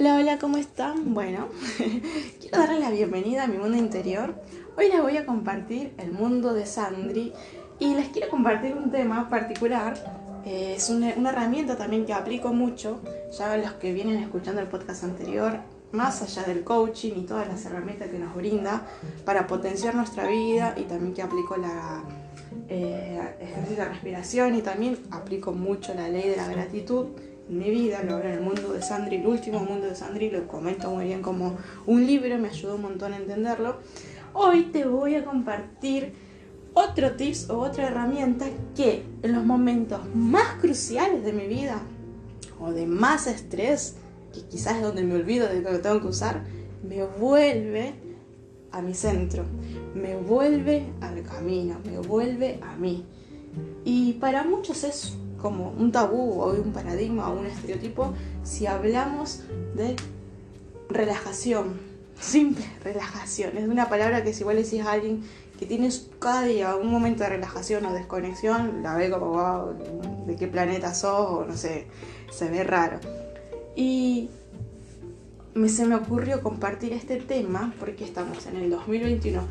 Hola, hola, ¿cómo están? Bueno, quiero darles la bienvenida a mi mundo interior. Hoy les voy a compartir el mundo de Sandri y les quiero compartir un tema particular. Eh, es una, herramienta también que aplico mucho, ya los que vienen escuchando el podcast anterior, más allá del coaching y todas las herramientas que nos brinda para potenciar nuestra vida y también que aplico la eh, respiración y también aplico mucho la ley de la gratitud mi vida, lo hablo en el mundo de Sandri, el último mundo de Sandri, lo comento muy bien como un libro, me ayudó un montón a entenderlo. Hoy te voy a compartir otro tips o otra herramienta que en los momentos más cruciales de mi vida o de más estrés, que quizás es donde me olvido de lo que tengo que usar, me vuelve a mi centro, me vuelve al camino, me vuelve a mí. Y para muchos es como un tabú o un paradigma o un estereotipo si hablamos de relajación, simple relajación. Es una palabra que si igual decís a alguien que tienes cada día un momento de relajación o desconexión, la ve como, wow, ¿de qué planeta sos? O no sé, se ve raro. Y se me ocurrió compartir este tema porque estamos en el 2021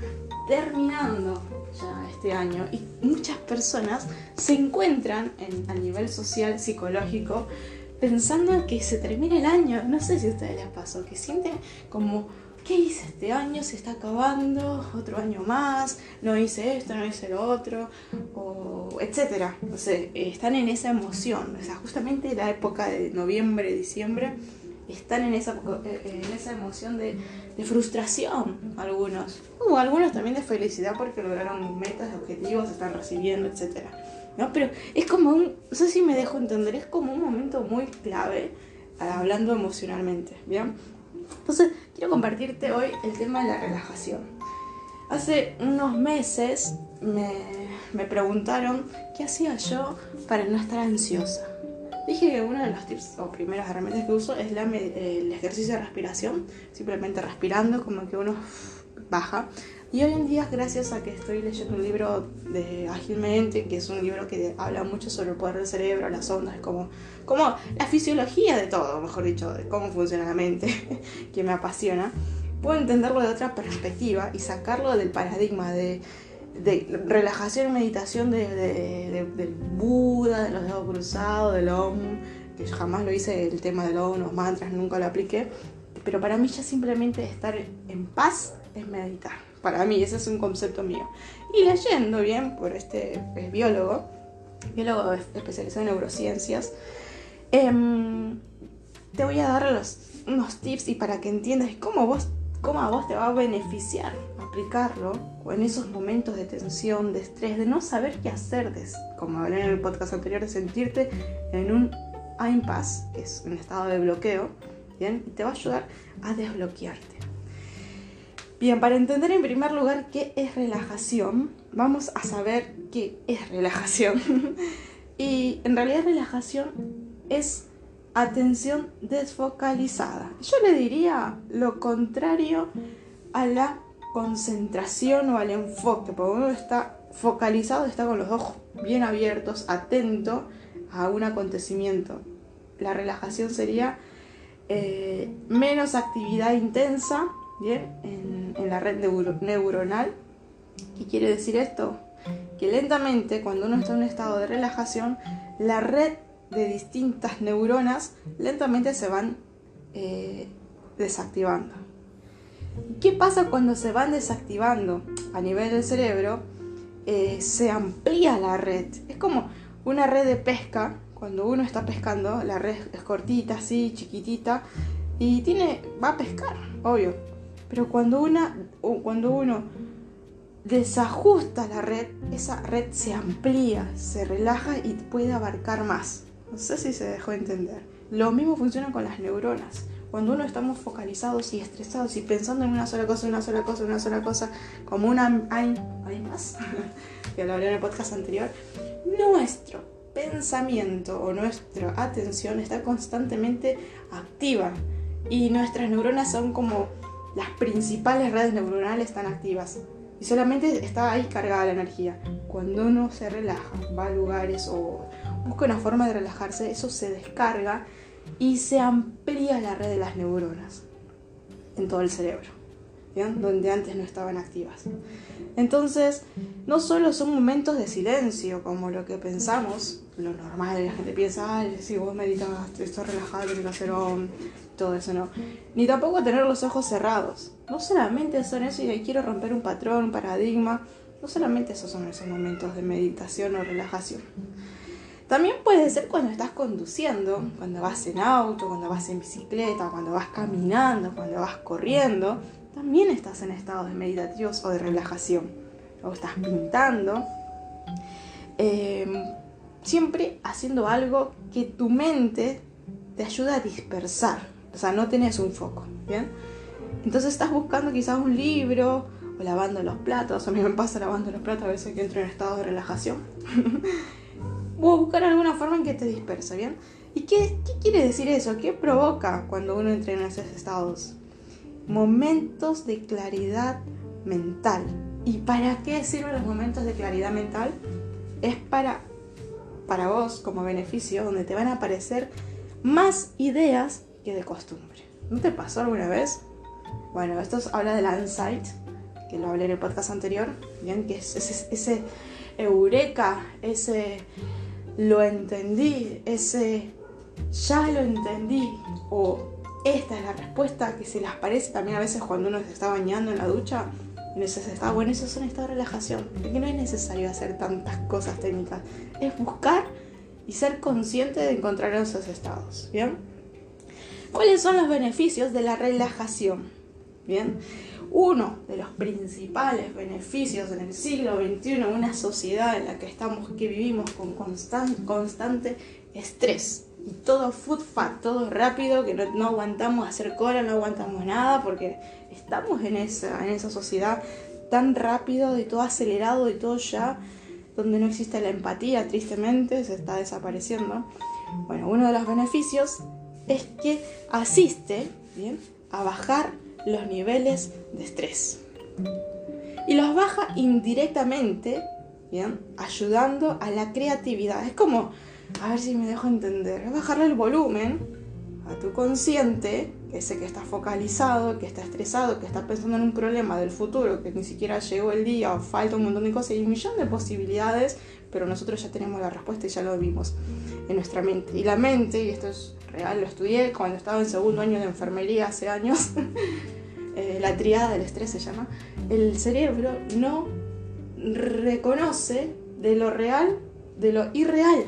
terminando ya este año y muchas personas se encuentran en, a nivel social, psicológico, pensando en que se termina el año. No sé si a ustedes les pasó, que sienten como, ¿qué hice este año? Se está acabando, otro año más, no hice esto, no hice lo otro, o etcétera. Están en esa emoción. O sea, justamente la época de noviembre, diciembre están en esa, eh, en esa emoción de, frustración, algunos. O algunos también de felicidad porque lograron metas, objetivos, están recibiendo, etc. ¿No? Pero es como un, no sé si me dejo entender, es como un momento muy clave eh, hablando emocionalmente, ¿bien? Entonces, quiero compartirte hoy el tema de la relajación. Hace unos meses me, me preguntaron qué hacía yo para no estar ansiosa. Dije que uno de los tips o primeras herramientas que uso es la, el ejercicio de respiración, simplemente respirando como que uno baja. Y hoy en día, gracias a que estoy leyendo un libro de Ágilmente, que es un libro que habla mucho sobre el poder del cerebro, las ondas, como, como la fisiología de todo, mejor dicho, de cómo funciona la mente, que me apasiona, puedo entenderlo de otra perspectiva y sacarlo del paradigma de de relajación y meditación de, del Buda, de los dedos cruzados, del Om, que jamás lo hice, el tema del Om, los mantras, nunca lo apliqué. Pero para mí ya simplemente estar en paz es meditar. Para mí, ese es un concepto mío. Y leyendo bien por este biólogo, biólogo especializado en neurociencias, em, te voy a dar los, unos tips y para que entiendas cómo, vos, cómo a vos te va a beneficiar aplicarlo o en esos momentos de tensión, de estrés, de no saber qué hacer, de, como hablé en el podcast anterior, de sentirte en un impasse, que es un estado de bloqueo, ¿bien? Y te va a ayudar a desbloquearte. Bien, para entender en primer lugar qué es relajación, vamos a saber qué es relajación. y en realidad relajación es atención desfocalizada. Yo le diría lo contrario a la concentración o al enfoque, porque uno está focalizado, está con los ojos bien abiertos, atento a un acontecimiento. La relajación sería eh, menos actividad intensa en la red neuronal. ¿Qué quiere decir esto? Que lentamente, cuando uno está en un estado de relajación, la red de distintas neuronas lentamente se van eh, desactivando. ¿Qué pasa cuando se van desactivando a nivel del cerebro? Eh, se amplía la red. Es como una red de pesca. Cuando uno está pescando, la red es cortita, así, chiquitita, y tiene, va a pescar, obvio. Pero cuando, una, cuando uno desajusta la red, esa red se amplía, se relaja y puede abarcar más. No sé si se dejó entender. Lo mismo funciona con las neuronas. Cuando uno estamos focalizados y estresados y pensando en una sola cosa, una sola cosa, una sola cosa, como una... Hay, hay más, que lo hablé en el podcast anterior, nuestro pensamiento o nuestra atención está constantemente activa y nuestras neuronas son como las principales redes neuronales están activas y solamente está ahí cargada la energía. Cuando uno se relaja, va a lugares o busca una forma de relajarse, eso se descarga y se amplía la red de las neuronas en todo el cerebro, donde antes no estaban activas. Entonces, no solo son momentos de silencio, como lo que pensamos, lo normal, la gente piensa, ay, si vos meditas, estás relajado, tienes que hacer todo eso, no. Ni tampoco tener los ojos cerrados. No solamente son eso y quiero romper un patrón, un paradigma, no solamente esos son esos momentos de meditación o relajación. También puede ser cuando estás conduciendo, cuando vas en auto, cuando vas en bicicleta, cuando vas caminando, cuando vas corriendo. También estás en estados de meditativos o de relajación. O estás pintando. Em, siempre haciendo algo que tu mente te ayuda a dispersar. O sea, no tenés un foco. ¿Bien? Entonces estás buscando quizás un libro o lavando los platos. A mí me pasa lavando los platos a veces que entro en estado de relajación. o buscar alguna forma en que te dispersa, ¿bien? ¿Y qué, quiere decir eso? ¿Qué provoca cuando uno entra en esos estados? Momentos de claridad mental. ¿Y para qué sirven los momentos de claridad mental? Es para, para vos como beneficio, donde te van a aparecer más ideas que de costumbre. ¿No te pasó alguna vez? Bueno, esto habla del insight, que lo hablé en el podcast anterior, bien, que es ese, ese eureka, ese lo entendí, ese ya lo entendí, o esta es la respuesta que se les parece también a veces cuando uno se está bañando en la ducha, en ese estado, bueno, eso es un estado de relajación, porque no es necesario hacer tantas cosas técnicas, es buscar y ser consciente de encontrar esos estados, ¿bien? ¿Cuáles son los beneficios de la relajación? ¿Bien? Uno de los principales beneficios en el siglo XXI, una sociedad en la que estamos, que vivimos con constante estrés. Y todo food fat, todo rápido, que no, aguantamos hacer cola, no aguantamos nada, porque estamos en esa, en sociedad tan rápido, y todo acelerado, y todo ya, donde no existe la empatía, tristemente, se está desapareciendo. Bueno, uno de los beneficios es que asiste ¿bien? a bajar los niveles de estrés. Y los baja indirectamente, ¿bien? ayudando a la creatividad. Es como, a ver si me dejo entender, es bajarle el volumen a tu consciente, ese que está focalizado, que está estresado, que está pensando en un problema del futuro, que ni siquiera llegó el día o falta un montón de cosas y un millón de posibilidades, pero nosotros ya tenemos la respuesta y ya lo vimos en nuestra mente. Y la mente, y esto es real, lo estudié cuando estaba en segundo año de enfermería hace años, Eh, la triada del estrés se llama, el cerebro no reconoce de lo real de lo irreal.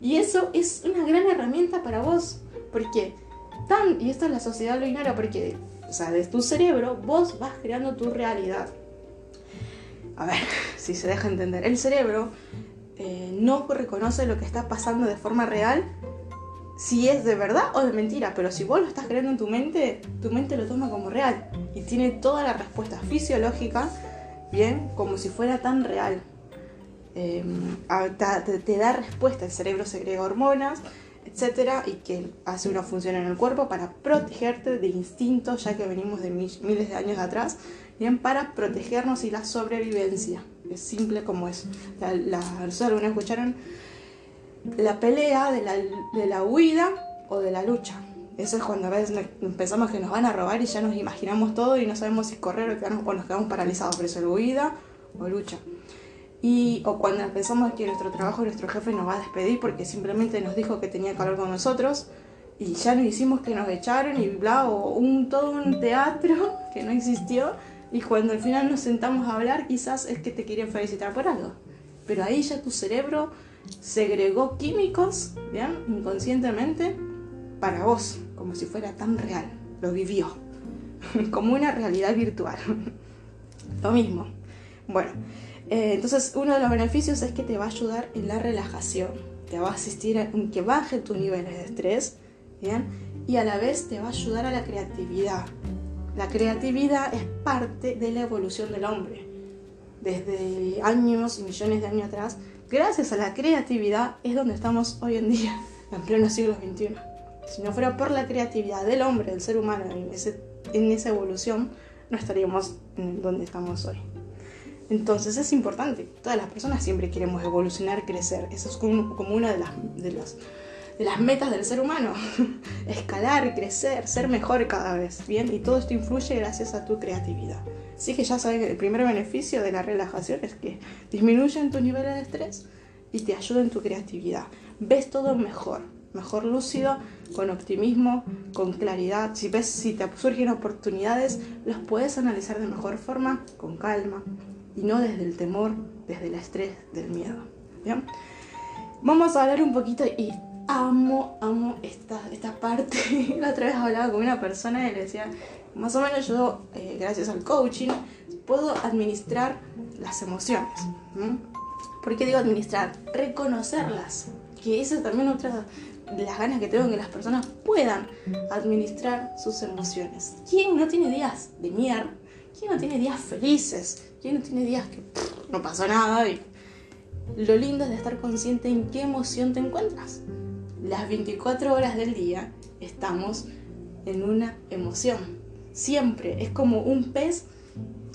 Y eso es una gran herramienta para vos, porque tan, y esto es la sociedad lo ignora, porque, o sea, de tu cerebro vos vas creando tu realidad. A ver, si se deja entender, el cerebro eh, no reconoce lo que está pasando de forma real si es de verdad o de mentira, pero si vos lo estás creando en tu mente, tu mente lo toma como real y tiene toda la respuesta fisiológica, bien, como si fuera tan real. Em, te, da respuesta, el cerebro segrega hormonas, etcétera, y que hace una función en el cuerpo para protegerte de instintos, ya que venimos de miles de años atrás, bien, para protegernos y la sobrevivencia. Simple como es. La, la, ¿Alguna escucharon? la pelea de la, de la huida o de la lucha. Eso es cuando a veces pensamos que nos van a robar y ya nos imaginamos todo y no sabemos si correr o, quedarnos, o nos quedamos paralizados. Por eso es huida o lucha. Y, o cuando pensamos que nuestro trabajo, nuestro jefe nos va a despedir porque simplemente nos dijo que tenía que hablar con nosotros y ya nos hicimos que nos echaron y bla, o un, todo un teatro que no existió. Y cuando al final nos sentamos a hablar, quizás es que te quieren felicitar por algo. Pero ahí ya tu cerebro segregó químicos, ¿bien? Inconscientemente para vos, como si fuera tan real. Lo vivió, como una realidad virtual. Lo mismo. Bueno, eh, entonces uno de los beneficios es que te va a ayudar en la relajación, te va a asistir a que baje tus niveles de estrés, ¿bien? Y a la vez te va a ayudar a la creatividad. La creatividad es parte de la evolución del hombre. Desde años y millones de años atrás, gracias a la creatividad es donde estamos hoy en día, en pleno siglo XXI. Si no fuera por la creatividad del hombre, del ser humano, en, esa evolución, no estaríamos donde estamos hoy. Entonces es importante, todas las personas siempre queremos evolucionar, crecer. Eso es como, una de las, de las metas del ser humano. Escalar, crecer, ser mejor cada vez, ¿bien? Y todo esto influye gracias a tu creatividad. Así que ya sabes que el primer beneficio de la relajación es que disminuyen tus niveles de estrés y te ayuda en tu creatividad. Ves todo mejor, mejor lúcido, con optimismo, con claridad. Si ves si te surgen oportunidades, los puedes analizar de mejor forma, con calma y no desde el temor, desde el estrés, del miedo. ¿Bien? Vamos a hablar un poquito y amo, amo esta, esta parte. La otra vez hablaba con una persona y le decía, más o menos yo, eh, gracias al coaching, puedo administrar las emociones. ¿Por qué digo administrar? Reconocerlas. Que esa es también otra de las ganas que tengo que las personas puedan administrar sus emociones. ¿Quién no tiene días de mierda? ¿Quién no tiene días felices? ¿Quién no tiene días que no pasó nada? Y lo lindo es de estar consciente en qué emoción te encuentras. Las 24 horas del día estamos en una emoción. Siempre es como un pez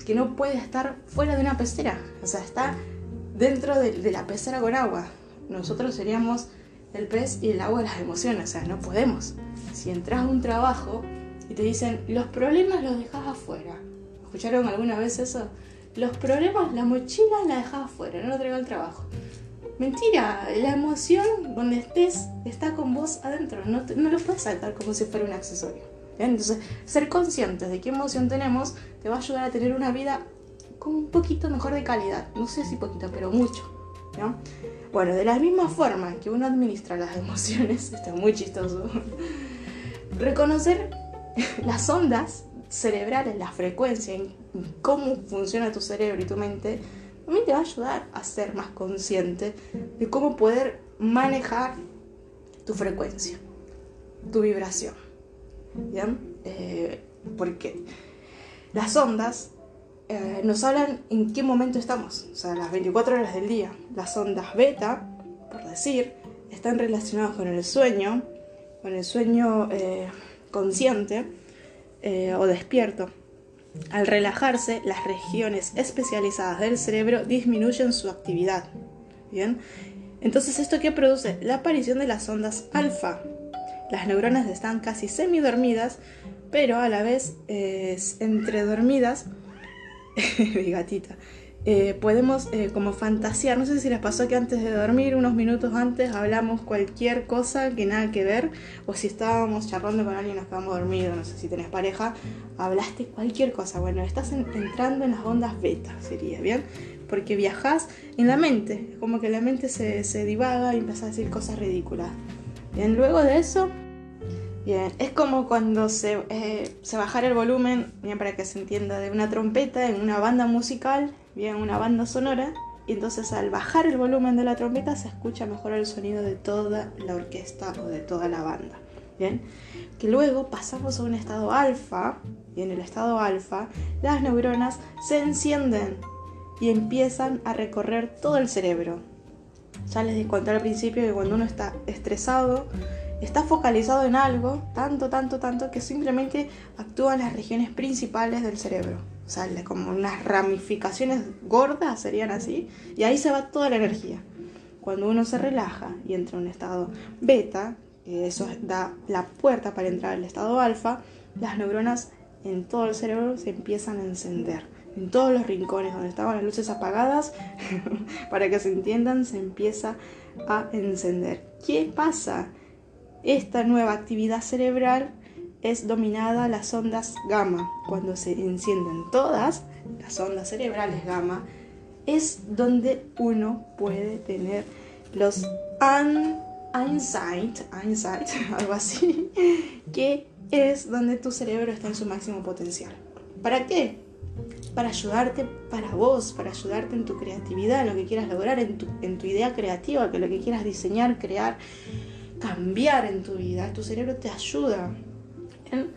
que no puede estar fuera de una pecera. O sea, está dentro de, la pecera con agua. Nosotros seríamos el pez y el agua de las emociones, o sea, no podemos. Si entras a un trabajo y te dicen, los problemas los dejas afuera. ¿Escucharon alguna vez eso? Los problemas, la mochila la dejas afuera, no lo traigo al trabajo. Mentira, la emoción donde estés está con vos adentro, no, no lo puedes saltar como si fuera un accesorio. Entonces, ser conscientes de qué emoción tenemos te va a ayudar a tener una vida con un poquito mejor de calidad. No sé si poquito, pero mucho. Bueno, de la misma forma que uno administra las emociones, esto es muy chistoso, reconocer las ondas cerebrales, la frecuencia, en cómo funciona tu cerebro y tu mente, también te va a ayudar a ser más consciente de cómo poder manejar tu frecuencia, tu vibración. ¿Bien? Eh, porque las ondas eh, nos hablan en qué momento estamos, o sea, las 24 horas del día. Las ondas beta, por decir, están relacionadas con el sueño, con el sueño eh, consciente o despierto. Al relajarse, las regiones especializadas del cerebro disminuyen su actividad. ¿Bien? Entonces, ¿esto qué produce? La aparición de las ondas alfa. Las neuronas están casi semidormidas, pero a la vez entre dormidas mi gatita. Eh, podemos eh, como fantasear, no sé si les pasó que antes de dormir, unos minutos antes, hablamos cualquier cosa que nada que ver, o si estábamos charlando con alguien nos quedamos dormidos, no sé si tenés pareja, hablaste cualquier cosa. Bueno, estás entrando en las ondas beta, sería, ¿bien? Porque viajas en la mente, como que la mente se, se divaga y empieza a decir cosas ridículas. Bien, luego de eso Es como cuando se, eh, se bajara el volumen, para que se entienda, de una trompeta en una banda musical, bien, una banda sonora, y entonces al bajar el volumen de la trompeta se escucha mejor el sonido de toda la orquesta o de toda la banda. Bien, que luego pasamos a un estado alfa, y en el estado alfa las neuronas se encienden y empiezan a recorrer todo el cerebro. Ya les conté al principio que cuando uno está estresado, está focalizado en algo, tanto, tanto, tanto, que simplemente actúa en las regiones principales del cerebro. O sea, como unas ramificaciones gordas serían así, y ahí se va toda la energía. Cuando uno se relaja y entra en un estado beta, eso da la puerta para entrar al estado alfa, las neuronas en todo el cerebro se empiezan a encender. En todos los rincones donde estaban las luces apagadas, para que se entiendan, se empieza a encender. ¿Qué pasa? Esta nueva actividad cerebral es dominada las ondas gamma. Cuando se encienden todas las ondas cerebrales gamma, es donde uno puede tener los insight, insight, algo así, que es donde tu cerebro está en su máximo potencial. ¿Para qué? Para ayudarte para vos, para ayudarte en tu creatividad, en lo que quieras lograr, en tu, en tu idea creativa, que lo que quieras diseñar, crear cambiar en tu vida, tu cerebro te ayuda en,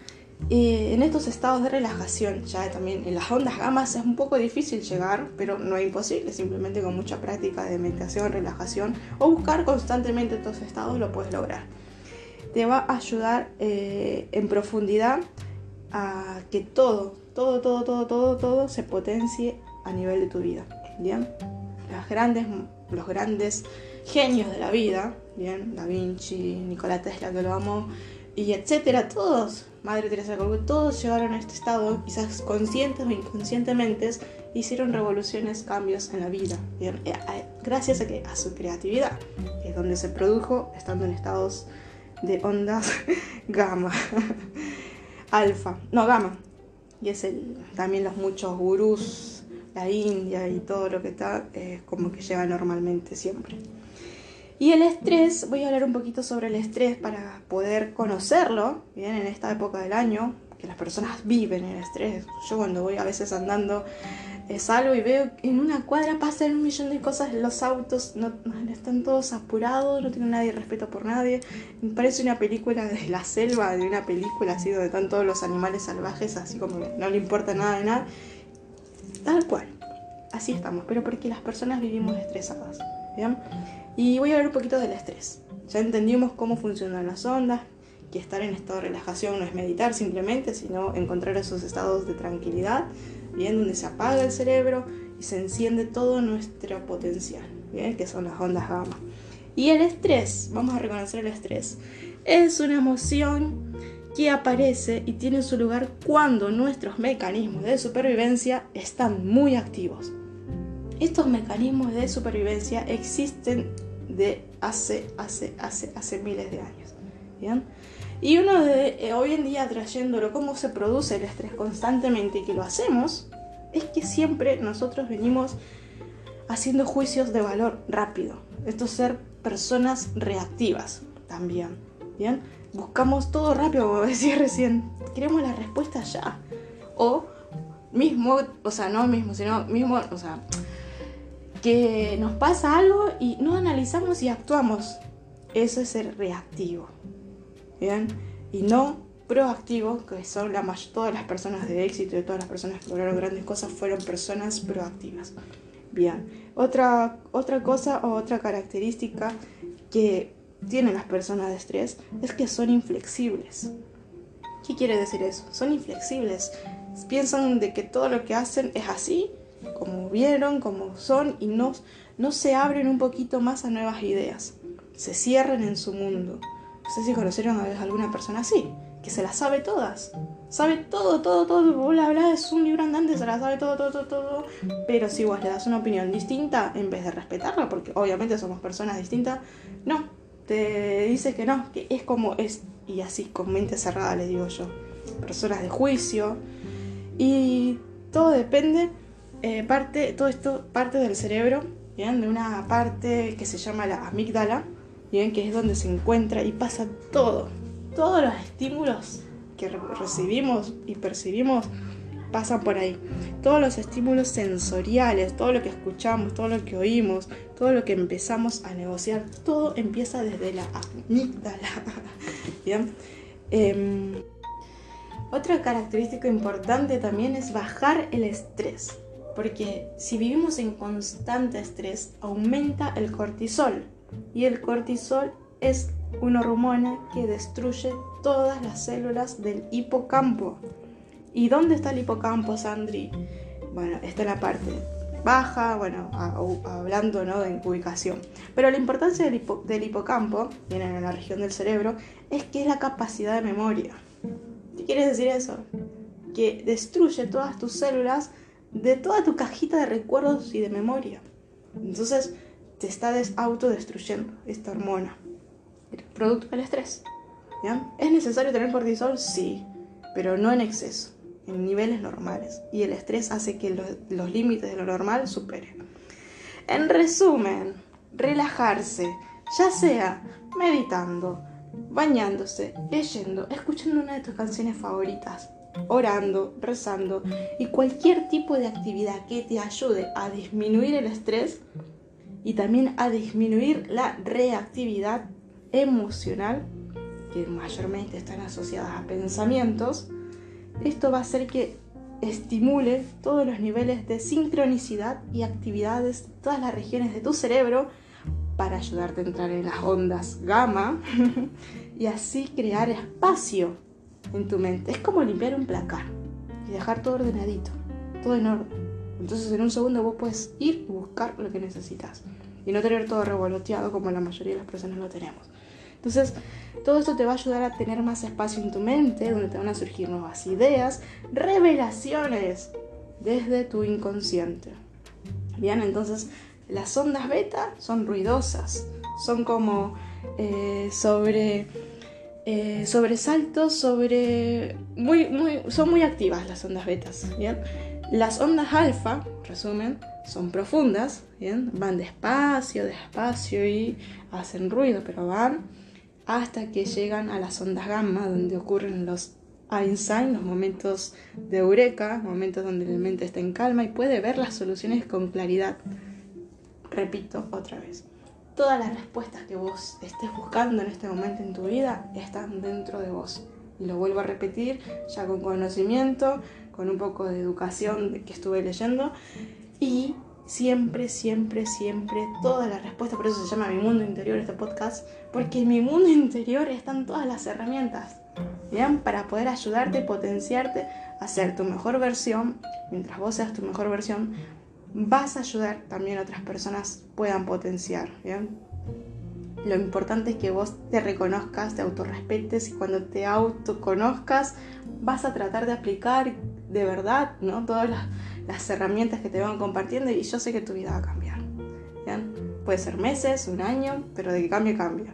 eh, en estos estados de relajación. Ya también en las ondas gamas es un poco difícil llegar, pero no es imposible, simplemente con mucha práctica de meditación, relajación o buscar constantemente estos estados lo puedes lograr. Te va a ayudar eh, en profundidad a que todo, todo, todo, todo, todo, todo se potencie a nivel de tu vida. ¿Bien? Las grandes, los grandes genios de la vida, bien, Da Vinci, Nikola Tesla, que lo amo, y etcétera, todos, Madre Teresa de todos llegaron a este estado, quizás conscientes o inconscientemente, hicieron revoluciones, cambios en la vida, bien, eh, eh, gracias a, que, a su creatividad, que es donde se produjo estando en estados de ondas gamma, alfa, no gamma, y es el, también los muchos gurús, la India y todo lo que está, es como que lleva normalmente siempre. Y el estrés, voy a hablar un poquito sobre el estrés para poder conocerlo, bien, en esta época del año, que las personas viven el estrés. Yo cuando voy a veces andando eh, salgo y veo que en una cuadra pasan un millón de cosas, los autos no, están todos apurados, no tienen nadie respeto por nadie. Me parece una película de la selva, de una película así donde están todos los animales salvajes, así como que no le importa nada de nada. Tal cual, así estamos, pero porque las personas vivimos estresadas. Y voy a hablar un poquito del estrés. Ya entendimos cómo funcionan las ondas, que estar en estado de relajación no es meditar simplemente, sino encontrar esos estados de tranquilidad, bien, donde se apaga el cerebro y se enciende todo nuestro potencial, bien, que son las ondas gamma. Y el estrés, vamos a reconocer el estrés, es una emoción que aparece y tiene su lugar cuando nuestros mecanismos de supervivencia están muy activos. Estos mecanismos de supervivencia existen de hace, hace, hace, hace miles de años. ¿bien? Y uno de eh, hoy en día trayéndolo cómo se produce el estrés constantemente y que lo hacemos, es que siempre nosotros venimos haciendo juicios de valor rápido. Esto es ser personas reactivas también. ¿Bien? Buscamos todo rápido, como decía recién. Queremos la respuesta ya. O mismo, o sea, no mismo, sino mismo, o sea, que nos pasa algo y no analizamos y actuamos. Eso es ser reactivo. ¿Bien? Y no proactivo, que son la todas las personas de éxito y todas las personas que lograron grandes cosas fueron personas proactivas. Bien, otra, otra cosa o otra característica que tienen las personas de estrés es que son inflexibles. ¿Qué quiere decir eso? Son inflexibles. Piensan de que todo lo que hacen es así como vieron, como son, y no, no se abren un poquito más a nuevas ideas. Se cierran en su mundo. No sé si conocieron a alguna persona así, que se las sabe todas. Sabe todo, todo, todo. Bla, bla, es un libro andante, se la sabe todo, todo, todo, todo. Pero si vos le das una opinión distinta, en vez de respetarla, porque obviamente somos personas distintas, no. Te dice que no, que es como es. Y así, con mente cerrada, le digo yo. Personas de juicio. Y todo depende eh, parte, todo esto parte del cerebro, ¿bien? de una parte que se llama la amígdala, ¿bien? que es donde se encuentra y pasa todo, todos los estímulos que recibimos y percibimos pasan por ahí. Todos los estímulos sensoriales, todo lo que escuchamos, todo lo que oímos, todo lo que empezamos a negociar, todo empieza desde la amígdala. ¿Bien? Em, otra característica importante también es bajar el estrés porque si vivimos en constante estrés aumenta el cortisol y el cortisol es una hormona que destruye todas las células del hipocampo. ¿Y dónde está el hipocampo, Sandri? Bueno, está en la parte baja, bueno, hablando ¿no? de ubicación. Pero la importancia del, del hipocampo, viene en la región del cerebro, es que es la capacidad de memoria. ¿Qué quiere decir eso? Que destruye todas tus células de toda tu cajita de recuerdos y de memoria. Entonces te está autodestruyendo esta hormona, producto del estrés. ¿Es necesario tener cortisol? Sí, pero no en exceso, en niveles normales. Y el estrés hace que los límites de lo normal superen. En resumen, relajarse, ya sea meditando, bañándose, leyendo, escuchando una de tus canciones favoritas, orando, rezando y cualquier tipo de actividad que te ayude a disminuir el estrés y también a disminuir la reactividad emocional, que mayormente están asociadas a pensamientos, esto va a hacer que estimule todos los niveles de sincronicidad y actividades, todas las regiones de tu cerebro, para ayudarte a entrar en las ondas gamma y así crear espacio en tu mente. Es como limpiar un placar y dejar todo ordenadito, todo en orden. Entonces en un segundo vos puedes ir y buscar lo que necesitas. y no tener todo revoloteado como la mayoría de las personas lo tenemos. Entonces, todo esto te va a ayudar a tener más espacio en tu mente, donde te van a surgir nuevas ideas, revelaciones desde tu inconsciente. Bien, entonces las ondas beta son ruidosas, son como eh, sobre eh, sobresaltos, sobre muy, muy, son muy activas las ondas betas. Las ondas alfa, resumen, son profundas, van despacio, despacio y hacen ruido, pero van hasta que llegan a las ondas gamma, donde ocurren los Einstein, los momentos de eureka, momentos donde la mente está en calma y puede ver las soluciones con claridad. Repito otra vez, todas las respuestas que vos estés buscando en este momento en tu vida están dentro de vos. Y lo vuelvo a repetir, ya con conocimiento, con un poco de educación que estuve leyendo. Y siempre, siempre, siempre, todas las respuestas, por eso se llama Mi Mundo Interior este podcast, porque en mi mundo interior están todas las herramientas, ¿bien? Para poder ayudarte potenciarte a ser tu mejor versión, mientras vos seas tu mejor versión, vas a ayudar también a otras personas puedan potenciar, ¿bien? Lo importante es que vos te reconozcas, te autorrespetes y cuando te autoconozcas vas a tratar de aplicar de verdad, ¿no? Todas las las herramientas que te van compartiendo y yo sé que tu vida va a cambiar. Puede ser meses, un año, pero de que cambie, cambia.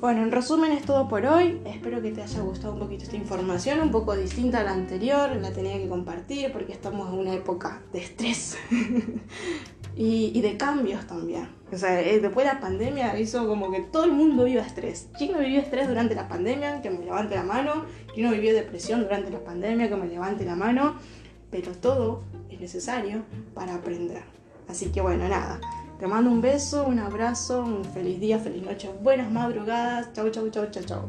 Bueno, en resumen es todo por hoy. Espero que te haya gustado un poquito esta información, un poco distinta a la anterior. La tenía que compartir porque estamos en una época de estrés y, de cambios también. O sea, eh, después de la pandemia hizo como que todo el mundo viva estrés. ¿Quién no vivió estrés durante la pandemia? Que me levante la mano. ¿Quién no vivió depresión durante la pandemia? Que me levante la mano pero todo es necesario para aprender. Así que bueno, nada. Te mando un beso, un abrazo, un feliz día, feliz noche, buenas madrugadas. Chau, chau, chau, chau, chau.